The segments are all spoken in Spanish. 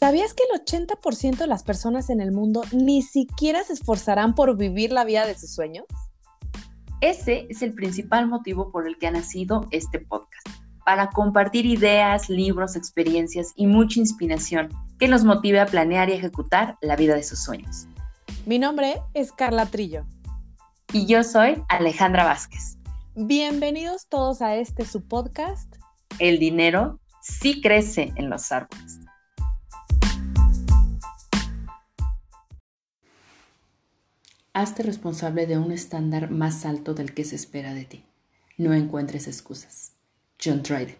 ¿Sabías que el 80% de las personas en el mundo ni siquiera se esforzarán por vivir la vida de sus sueños? Ese es el principal motivo por el que ha nacido este podcast, para compartir ideas, libros, experiencias y mucha inspiración que nos motive a planear y ejecutar la vida de sus sueños. Mi nombre es Carla Trillo. Y yo soy Alejandra Vázquez. Bienvenidos todos a este su podcast. El dinero sí crece en los árboles. Hazte responsable de un estándar más alto del que se espera de ti. No encuentres excusas. John Dryden.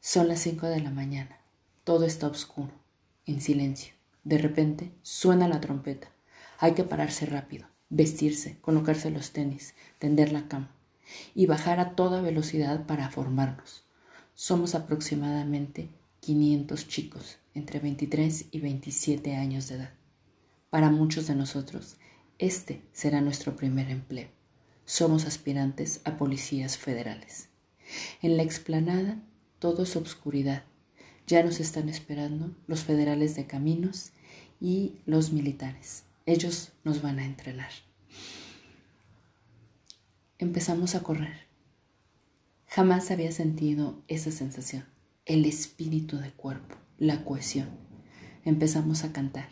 Son las 5 de la mañana. Todo está oscuro, en silencio. De repente suena la trompeta. Hay que pararse rápido, vestirse, colocarse los tenis, tender la cama y bajar a toda velocidad para formarnos. Somos aproximadamente 500 chicos entre 23 y 27 años de edad. Para muchos de nosotros, este será nuestro primer empleo. Somos aspirantes a policías federales. En la explanada todo es obscuridad. Ya nos están esperando los federales de caminos y los militares. Ellos nos van a entrenar. Empezamos a correr. Jamás había sentido esa sensación, el espíritu de cuerpo, la cohesión. Empezamos a cantar,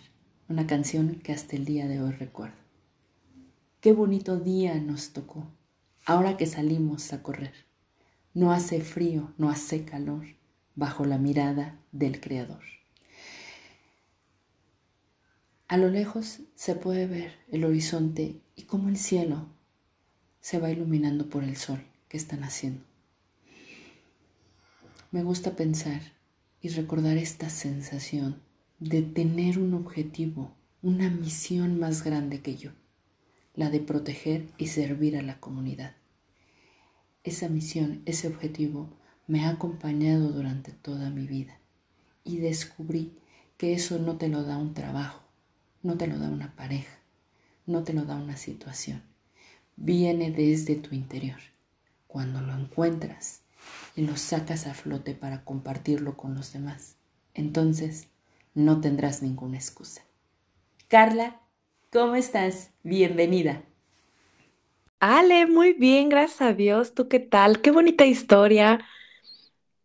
una canción que hasta el día de hoy recuerdo. Qué bonito día nos tocó, ahora que salimos a correr. No hace frío, no hace calor, bajo la mirada del Creador. A lo lejos se puede ver el horizonte y cómo el cielo se va iluminando por el sol que están haciendo. Me gusta pensar y recordar esta sensación de tener un objetivo, una misión más grande que yo la de proteger y servir a la comunidad. Esa misión, ese objetivo me ha acompañado durante toda mi vida y descubrí que eso no te lo da un trabajo, no te lo da una pareja, no te lo da una situación. Viene desde tu interior. Cuando lo encuentras y lo sacas a flote para compartirlo con los demás, entonces no tendrás ninguna excusa. Carla ¿Cómo estás? Bienvenida. Ale, muy bien, gracias a Dios. ¿Tú qué tal? Qué bonita historia.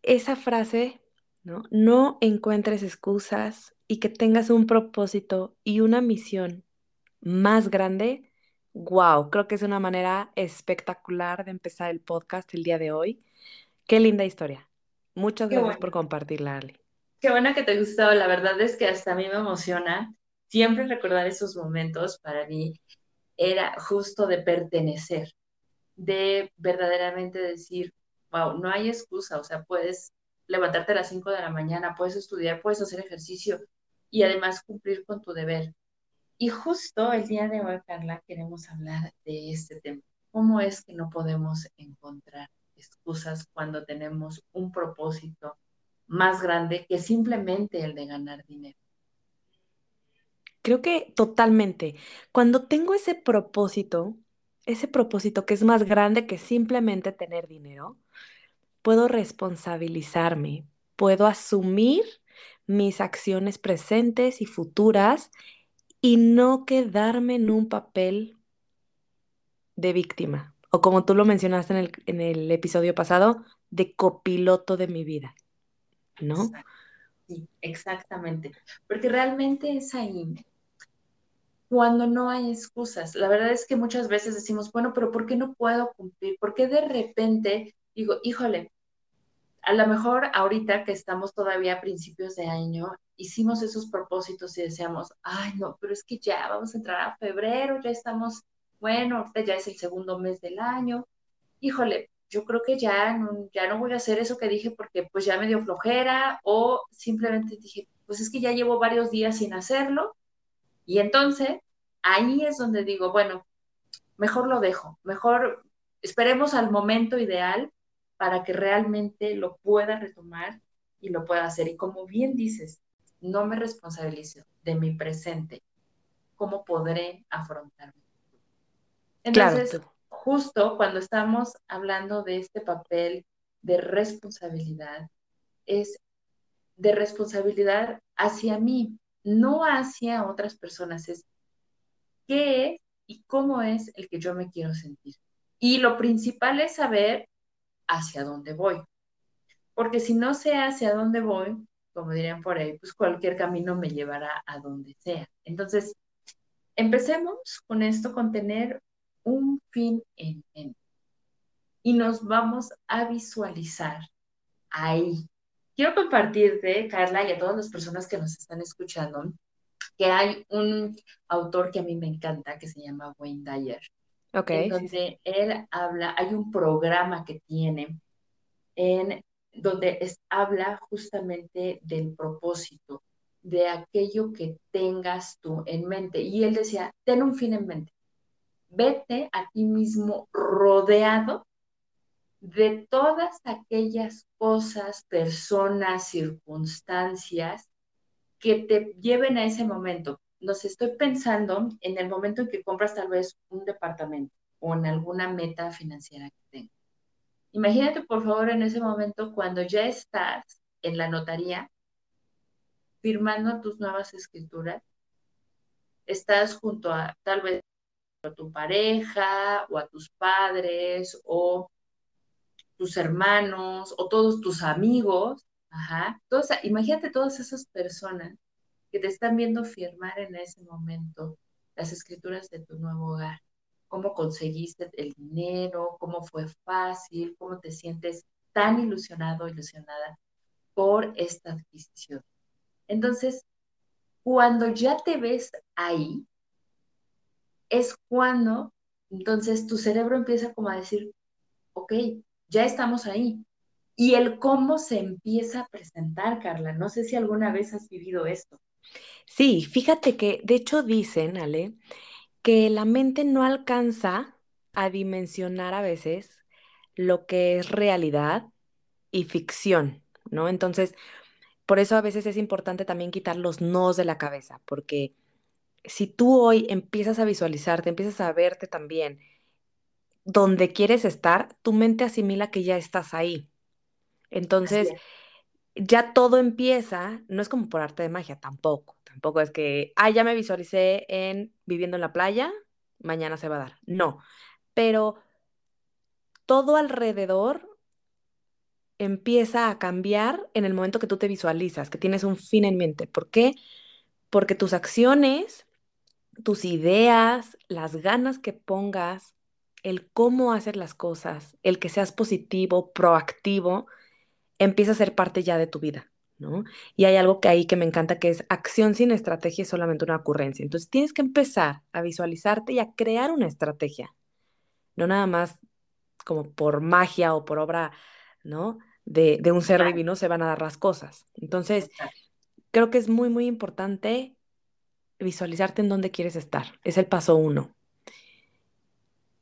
Esa frase, ¿no? No encuentres excusas y que tengas un propósito y una misión más grande. Wow, creo que es una manera espectacular de empezar el podcast el día de hoy. Qué linda historia. Muchas gracias por compartirla, Ale. Qué buena que te gustó. La verdad es que hasta a mí me emociona siempre recordar esos momentos para mí era justo de pertenecer, de verdaderamente decir, wow, no hay excusa, o sea, puedes levantarte a las 5 de la mañana, puedes estudiar, puedes hacer ejercicio y además cumplir con tu deber. Y justo el día de hoy, Carla, queremos hablar de este tema. ¿Cómo es que no podemos encontrar excusas cuando tenemos un propósito más grande que simplemente el de ganar dinero? Creo que totalmente. Cuando tengo ese propósito, ese propósito que es más grande que simplemente tener dinero, puedo responsabilizarme, puedo asumir mis acciones presentes y futuras y no quedarme en un papel de víctima, o como tú lo mencionaste en el, en el episodio pasado, de copiloto de mi vida, ¿no? Sí, exactamente, porque realmente es ahí cuando no hay excusas. La verdad es que muchas veces decimos, bueno, pero ¿por qué no puedo cumplir? ¿Por qué de repente digo, híjole, a lo mejor ahorita que estamos todavía a principios de año, hicimos esos propósitos y decíamos, ay, no, pero es que ya vamos a entrar a febrero, ya estamos, bueno, ahorita ya es el segundo mes del año. Híjole, yo creo que ya no, ya no voy a hacer eso que dije porque pues ya me dio flojera o simplemente dije, pues es que ya llevo varios días sin hacerlo y entonces, ahí es donde digo, bueno, mejor lo dejo, mejor esperemos al momento ideal para que realmente lo pueda retomar y lo pueda hacer. Y como bien dices, no me responsabilizo de mi presente, ¿cómo podré afrontarme? Entonces, justo cuando estamos hablando de este papel de responsabilidad, es de responsabilidad hacia mí, no hacia otras personas. Es qué es y cómo es el que yo me quiero sentir. Y lo principal es saber hacia dónde voy. Porque si no sé hacia dónde voy, como dirían por ahí, pues cualquier camino me llevará a donde sea. Entonces, empecemos con esto, con tener un fin en mente. Y nos vamos a visualizar ahí. Quiero compartirte, Carla, y a todas las personas que nos están escuchando, que hay un autor que a mí me encanta, que se llama Wayne Dyer, okay, en donde él habla, hay un programa que tiene en donde es, habla justamente del propósito, de aquello que tengas tú en mente. Y él decía, ten un fin en mente. Vete a ti mismo rodeado de todas aquellas cosas, personas, circunstancias que te lleven a ese momento. Nos estoy pensando en el momento en que compras tal vez un departamento o en alguna meta financiera que tengas. Imagínate, por favor, en ese momento cuando ya estás en la notaría firmando tus nuevas escrituras, estás junto a tal vez a tu pareja o a tus padres o tus hermanos o todos tus amigos, ajá, imagínate todas esas personas que te están viendo firmar en ese momento las escrituras de tu nuevo hogar. Cómo conseguiste el dinero, cómo fue fácil, cómo te sientes tan ilusionado, ilusionada por esta adquisición. Entonces, cuando ya te ves ahí, es cuando entonces tu cerebro empieza como a decir, ok, ya estamos ahí. Y el cómo se empieza a presentar, Carla. No sé si alguna vez has vivido esto. Sí, fíjate que de hecho dicen, Ale, que la mente no alcanza a dimensionar a veces lo que es realidad y ficción, ¿no? Entonces, por eso a veces es importante también quitar los nos de la cabeza, porque si tú hoy empiezas a visualizarte, empiezas a verte también donde quieres estar, tu mente asimila que ya estás ahí. Entonces, ya todo empieza, no es como por arte de magia, tampoco. Tampoco es que, ah, ya me visualicé en viviendo en la playa, mañana se va a dar. No, pero todo alrededor empieza a cambiar en el momento que tú te visualizas, que tienes un fin en mente. ¿Por qué? Porque tus acciones, tus ideas, las ganas que pongas, el cómo hacer las cosas, el que seas positivo, proactivo, empieza a ser parte ya de tu vida. ¿no? Y hay algo que ahí que me encanta que es acción sin estrategia es solamente una ocurrencia. Entonces tienes que empezar a visualizarte y a crear una estrategia, no nada más como por magia o por obra, ¿no? De, un ser divino se van a dar las cosas. Entonces, creo que es muy, muy importante visualizarte en dónde quieres estar. Es el paso uno.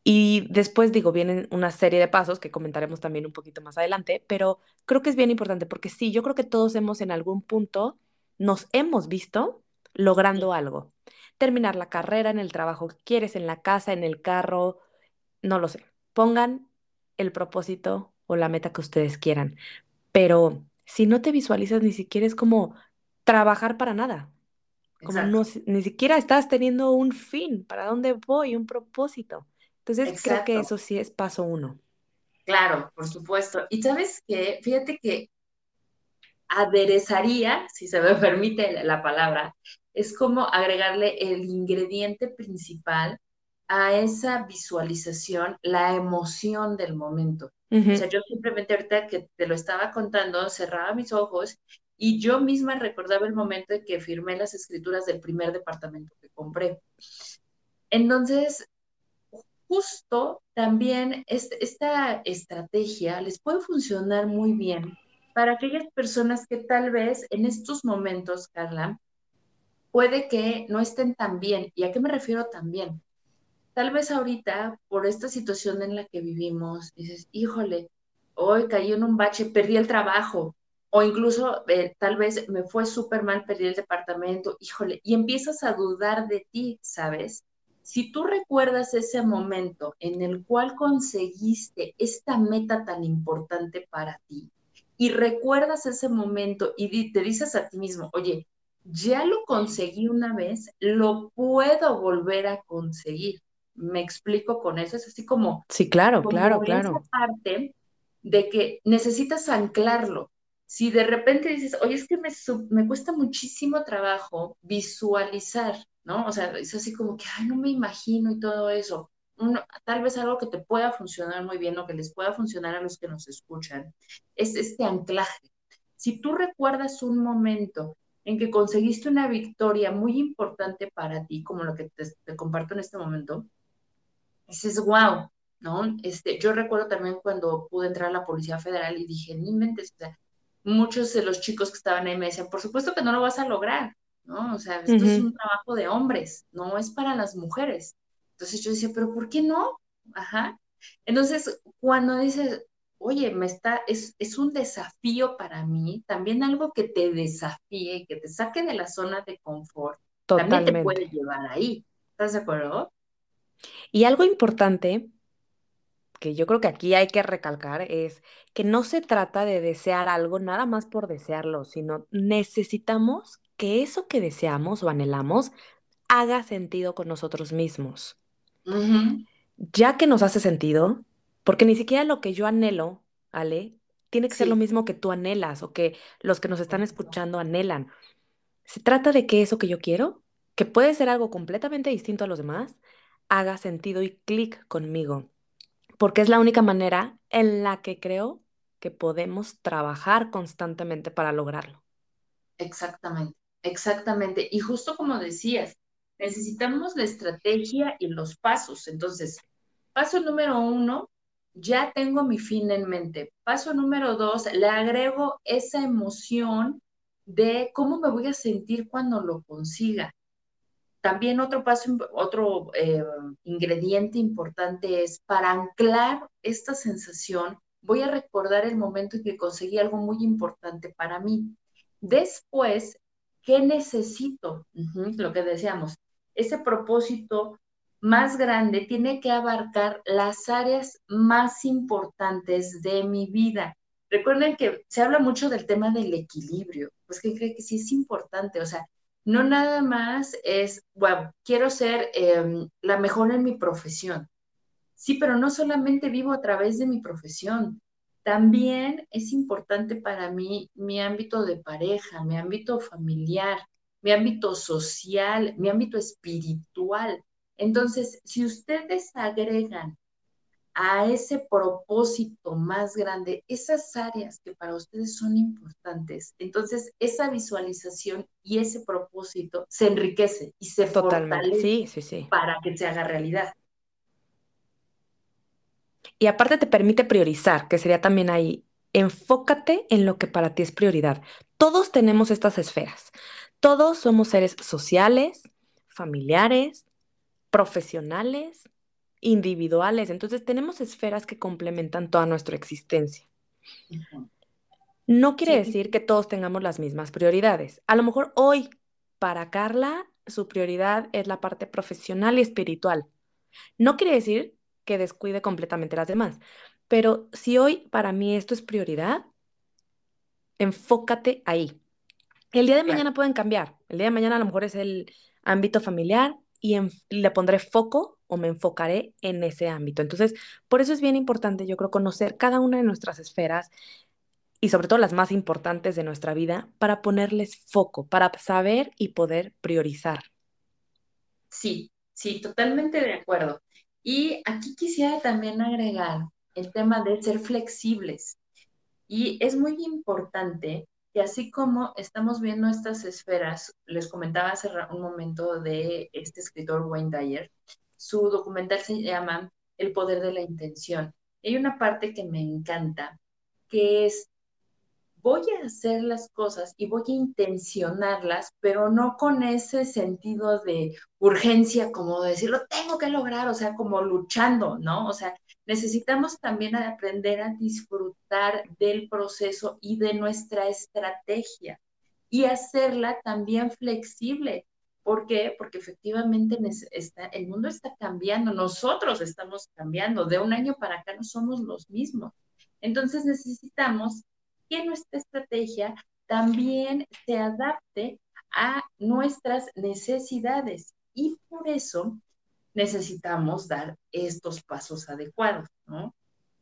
Y después, digo, vienen una serie de pasos que comentaremos también un poquito más adelante, pero creo que es bien importante porque sí, yo creo que todos hemos en algún punto, nos hemos visto logrando algo. Terminar la carrera en el trabajo que quieres, en la casa, en el carro, no lo sé. Pongan el propósito o la meta que ustedes quieran, pero si no te visualizas ni siquiera es como trabajar para nada. Como no, ni siquiera estás teniendo un fin, para dónde voy, un propósito. Entonces creo que eso sí es paso uno. Claro, por supuesto. Y sabes que, fíjate que aderezaría, si se me permite la palabra, es como agregarle el ingrediente principal a esa visualización, la emoción del momento. O sea, yo simplemente ahorita que te lo estaba contando, cerraba mis ojos y yo misma recordaba el momento en que firmé las escrituras del primer departamento que compré. Entonces, justo también esta estrategia les puede funcionar muy bien para aquellas personas que tal vez en estos momentos, Carla, puede que no estén tan bien. ¿Y a qué me refiero también? Tal vez ahorita, por esta situación en la que vivimos, dices, híjole, hoy caí en un bache, perdí el trabajo, o incluso eh, tal vez me fue súper mal, perdí el departamento, híjole, y empiezas a dudar de ti, ¿sabes? Si tú recuerdas ese momento en el cual conseguiste esta meta tan importante para ti, y recuerdas ese momento y te dices a ti mismo, oye, ya lo conseguí una vez, lo puedo volver a conseguir. Me explico con eso, es así como... Sí, claro, claro, claro. Esa parte de que necesitas anclarlo. Si de repente dices, oye, es que me, me cuesta muchísimo trabajo visualizar, ¿no? O sea, es así como que, ay, no me imagino y todo eso. tal vez algo que te pueda funcionar muy bien o que les pueda funcionar a los que nos escuchan, es este anclaje. Si tú recuerdas un momento en que conseguiste una victoria muy importante para ti, como lo que te, comparto en este momento, dices, wow, ¿no? Este, yo recuerdo también cuando pude entrar a la Policía Federal y dije, ni mentes, o sea, muchos de los chicos que estaban ahí me decían, por supuesto que no lo vas a lograr, ¿no? O sea, esto es un trabajo de hombres, no es para las mujeres. Entonces yo decía, pero ¿por qué no? Ajá. Entonces, cuando dices, oye, me está, es, es un desafío para mí, también algo que te desafíe, que te saque de la zona de confort, también te puede llevar ahí. ¿Estás de acuerdo? Y algo importante que yo creo que aquí hay que recalcar es que no se trata de desear algo nada más por desearlo, sino necesitamos que eso que deseamos o anhelamos haga sentido con nosotros mismos. Ya que nos hace sentido, porque ni siquiera lo que yo anhelo, Ale, tiene que ser lo mismo que tú anhelas o que los que nos están escuchando anhelan. Se trata de que eso que yo quiero, que puede ser algo completamente distinto a los demás, haga sentido y clic conmigo porque es la única manera en la que creo que podemos trabajar constantemente para lograrlo. Exactamente, exactamente. Y justo como decías, necesitamos la estrategia y los pasos. Entonces, paso número uno, ya tengo mi fin en mente. Paso número dos, le agrego esa emoción de cómo me voy a sentir cuando lo consiga. También otro paso, otro eh, ingrediente importante es para anclar esta sensación, voy a recordar el momento en que conseguí algo muy importante para mí. Después, ¿qué necesito? lo que decíamos, ese propósito más grande tiene que abarcar las áreas más importantes de mi vida. Recuerden que se habla mucho del tema del equilibrio, pues que cree que sí es importante, o sea, no nada más es, bueno, quiero ser em, la mejor en mi profesión. Sí, pero no solamente vivo a través de mi profesión, también es importante para mí mi ámbito de pareja, mi ámbito familiar, mi ámbito social, mi ámbito espiritual. Entonces, si ustedes agregan a ese propósito más grande, esas áreas que para ustedes son importantes. Entonces, esa visualización y ese propósito se enriquece y se fortalece sí, sí, sí. para que se haga realidad. Y aparte te permite priorizar, que sería también ahí, enfócate en lo que para ti es prioridad. Todos tenemos estas esferas. Todos somos seres sociales, familiares, profesionales, individuales. Entonces tenemos esferas que complementan toda nuestra existencia. No quiere decir que todos tengamos las mismas prioridades. A lo mejor hoy, para Carla, su prioridad es la parte profesional y espiritual. No quiere decir que descuide completamente las demás, pero si hoy para mí esto es prioridad, enfócate ahí. El día de mañana pueden cambiar. El día de mañana a lo mejor es el ámbito familiar y le pondré foco o me enfocaré en ese ámbito. Entonces, por eso es bien importante, yo creo, conocer cada una de nuestras esferas y sobre todo las más importantes de nuestra vida para ponerles foco, para saber y poder priorizar. Sí, sí, totalmente de acuerdo. Y aquí quisiera también agregar el tema de ser flexibles. Y es muy importante que así como estamos viendo estas esferas, les comentaba hace un momento de este escritor Wayne Dyer, su documental se llama El poder de la intención. Hay una parte que me encanta, que es, voy a hacer las cosas y voy a intencionarlas, pero no con ese sentido de urgencia, como decirlo, tengo que lograr, o sea, como luchando, ¿no? O sea, necesitamos también aprender a disfrutar del proceso y de nuestra estrategia y hacerla también flexible. ¿Por qué? Porque efectivamente está, el mundo está cambiando, nosotros estamos cambiando, de un año para acá no somos los mismos. Entonces necesitamos que nuestra estrategia también se adapte a nuestras necesidades. Y por eso necesitamos dar estos pasos adecuados, ¿no?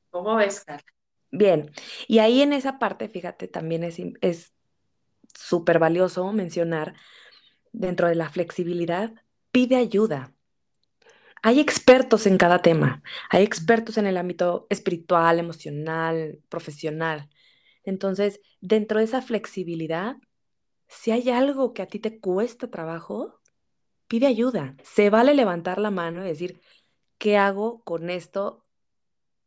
¿Cómo ves, Carla? Bien, y ahí en esa parte, fíjate, también es es súper valioso mencionar dentro de la flexibilidad, pide ayuda. Hay expertos en cada tema, hay expertos en el ámbito espiritual, emocional, profesional. Entonces, dentro de esa flexibilidad, si hay algo que a ti te cuesta trabajo, pide ayuda. Se vale levantar la mano y decir, ¿qué hago con esto?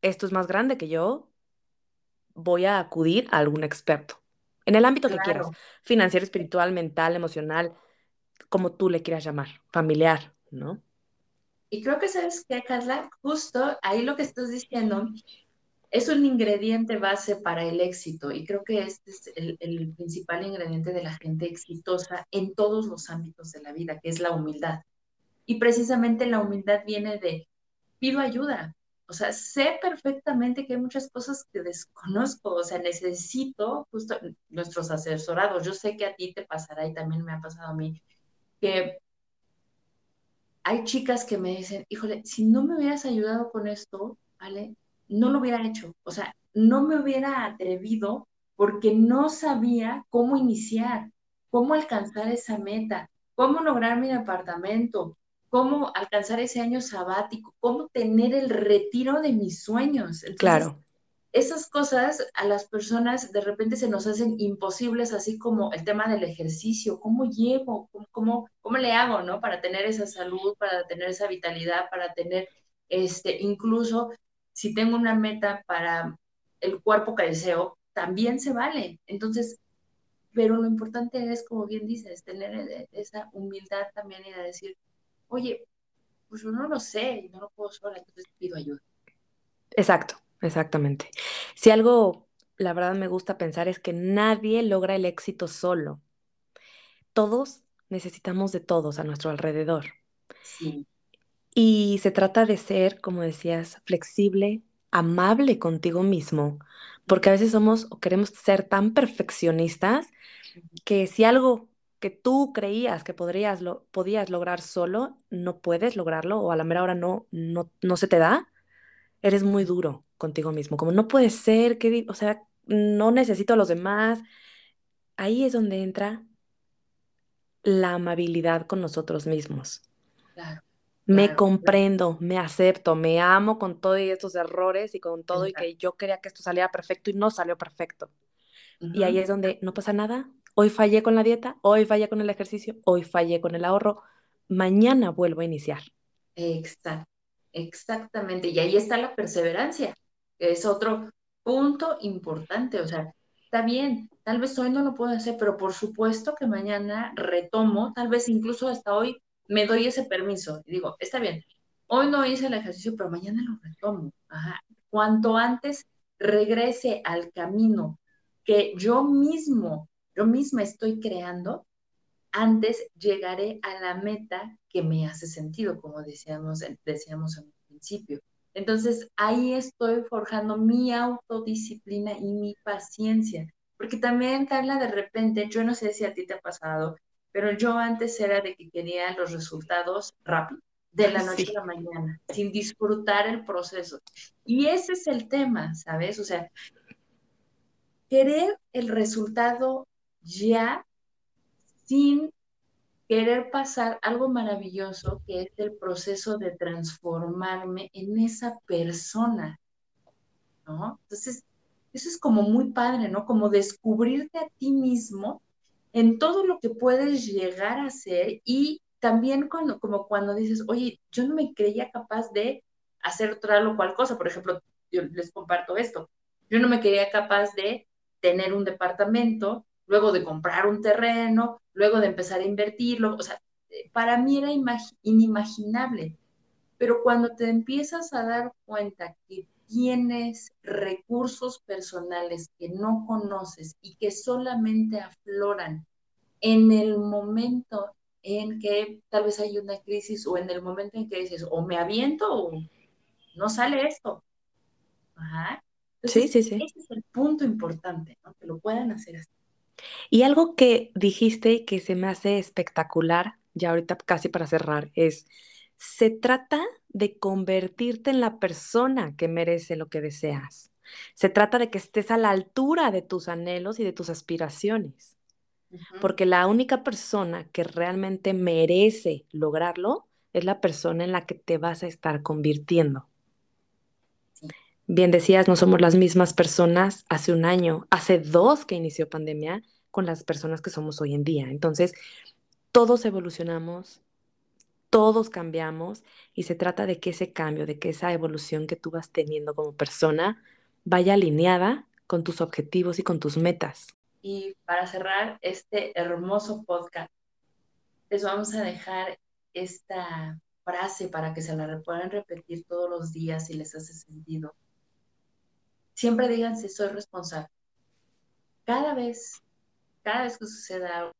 Esto es más grande que yo. Voy a acudir a algún experto. En el ámbito que quieras, financiero, espiritual, mental, emocional, como tú le quieras llamar, familiar, ¿no? Y creo que sabes que, Carla, justo ahí lo que estás diciendo es un ingrediente base para el éxito y creo que este es el, principal ingrediente de la gente exitosa en todos los ámbitos de la vida, que es la humildad. Y precisamente la humildad viene de pido ayuda. O sea, sé perfectamente que hay muchas cosas que desconozco, o sea, necesito justo nuestros asesorados. Yo sé que a ti te pasará y también me ha pasado a mí, que hay chicas que me dicen, híjole, si no me hubieras ayudado con esto, ¿vale? No lo hubiera hecho, o sea, no me hubiera atrevido porque no sabía cómo iniciar, cómo alcanzar esa meta, cómo lograr mi departamento, cómo alcanzar ese año sabático, cómo tener el retiro de mis sueños. claro. Esas cosas a las personas de repente se nos hacen imposibles, así como el tema del ejercicio, cómo llevo, cómo, cómo, le hago, ¿no? Para tener esa salud, para tener esa vitalidad, para tener, este, incluso si tengo una meta para el cuerpo que deseo, también se vale. Entonces, pero lo importante es, como bien dices, tener e, esa humildad también y decir, oye, pues yo no lo sé no lo puedo sola, entonces pido ayuda. Exacto, exactamente. Si algo, la verdad me gusta pensar es que nadie logra el éxito solo. Todos necesitamos de todos a nuestro alrededor. Sí. Y se trata de ser, como decías, flexible, amable contigo mismo, porque a veces somos o queremos ser tan perfeccionistas que si algo que tú creías que podrías lo, podías lograr solo, no puedes lograrlo o a la mera hora no, no, no se te da, eres muy duro contigo mismo, como no puede ser, que, o sea, no necesito a los demás. Ahí es donde entra la amabilidad con nosotros mismos. Claro. Me comprendo, me acepto, me amo con todos estos errores y con todo y que yo quería que esto saliera perfecto y no salió perfecto. Y ahí es donde no pasa nada. Hoy fallé con la dieta, hoy fallé con el ejercicio, hoy fallé con el ahorro, mañana vuelvo a iniciar. Exacto, exactamente. Y ahí está la perseverancia, que es otro punto importante. O sea, está bien, tal vez hoy no lo puedo hacer, pero por supuesto que mañana retomo, tal vez incluso hasta hoy me doy ese permiso y digo, está bien, hoy no hice el ejercicio, pero mañana lo retomo. Ajá. Cuanto antes regrese al camino que yo mismo, yo misma estoy creando, antes llegaré a la meta que me hace sentido, como decíamos, decíamos en el principio. Entonces ahí estoy forjando mi autodisciplina y mi paciencia. Porque también, Carla, de repente, yo no sé si a ti te ha pasado, pero yo antes era de que quería los resultados rápido, de la noche a la mañana, sin disfrutar el proceso. Y ese es el tema, ¿sabes? O sea, querer el resultado ya sin querer pasar algo maravilloso que es el proceso de transformarme en esa persona, ¿no? Entonces, eso es como muy padre, ¿no? Como descubrirte a ti mismo en todo lo que puedes llegar a ser y también cuando, como cuando dices, oye, yo no me creía capaz de hacer otra o cual cosa, por ejemplo, yo les comparto esto, yo no me creía capaz de tener un departamento, luego de comprar un terreno, luego de empezar a invertirlo, o sea, para mí era inimaginable, pero cuando te empiezas a dar cuenta que tienes recursos personales que no conoces y que solamente afloran en el momento en que tal vez hay una crisis o en el momento en que dices, o me aviento o no sale esto. Entonces, sí, sí, sí. ese es el punto importante, ¿no? Que lo puedan hacer así. Y algo que dijiste y que se me hace espectacular, ya ahorita casi para cerrar, es, se trata de convertirte en la persona que merece lo que deseas. Se trata de que estés a la altura de tus anhelos y de tus aspiraciones, porque la única persona que realmente merece lograrlo es la persona en la que te vas a estar convirtiendo. Sí. Bien decías, no somos las mismas personas hace un año, hace dos que inició pandemia, con las personas que somos hoy en día. Entonces, todos evolucionamos, todos cambiamos y se trata de que ese cambio, de que esa evolución que tú vas teniendo como persona vaya alineada con tus objetivos y con tus metas. Y para cerrar este hermoso podcast, les vamos a dejar esta frase para que se la puedan repetir todos los días si les hace sentido. Siempre díganse, soy responsable. Cada vez, cada vez que suceda algo,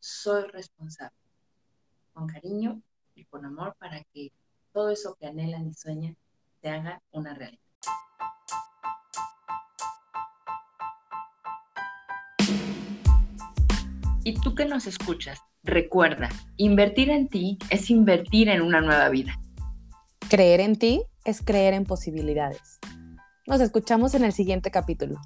soy responsable. Con cariño y con amor para que todo eso que anhelan y sueñan se haga una realidad. Y tú que nos escuchas, recuerda, invertir en ti es invertir en una nueva vida. Creer en ti es creer en posibilidades. Nos escuchamos en el siguiente capítulo.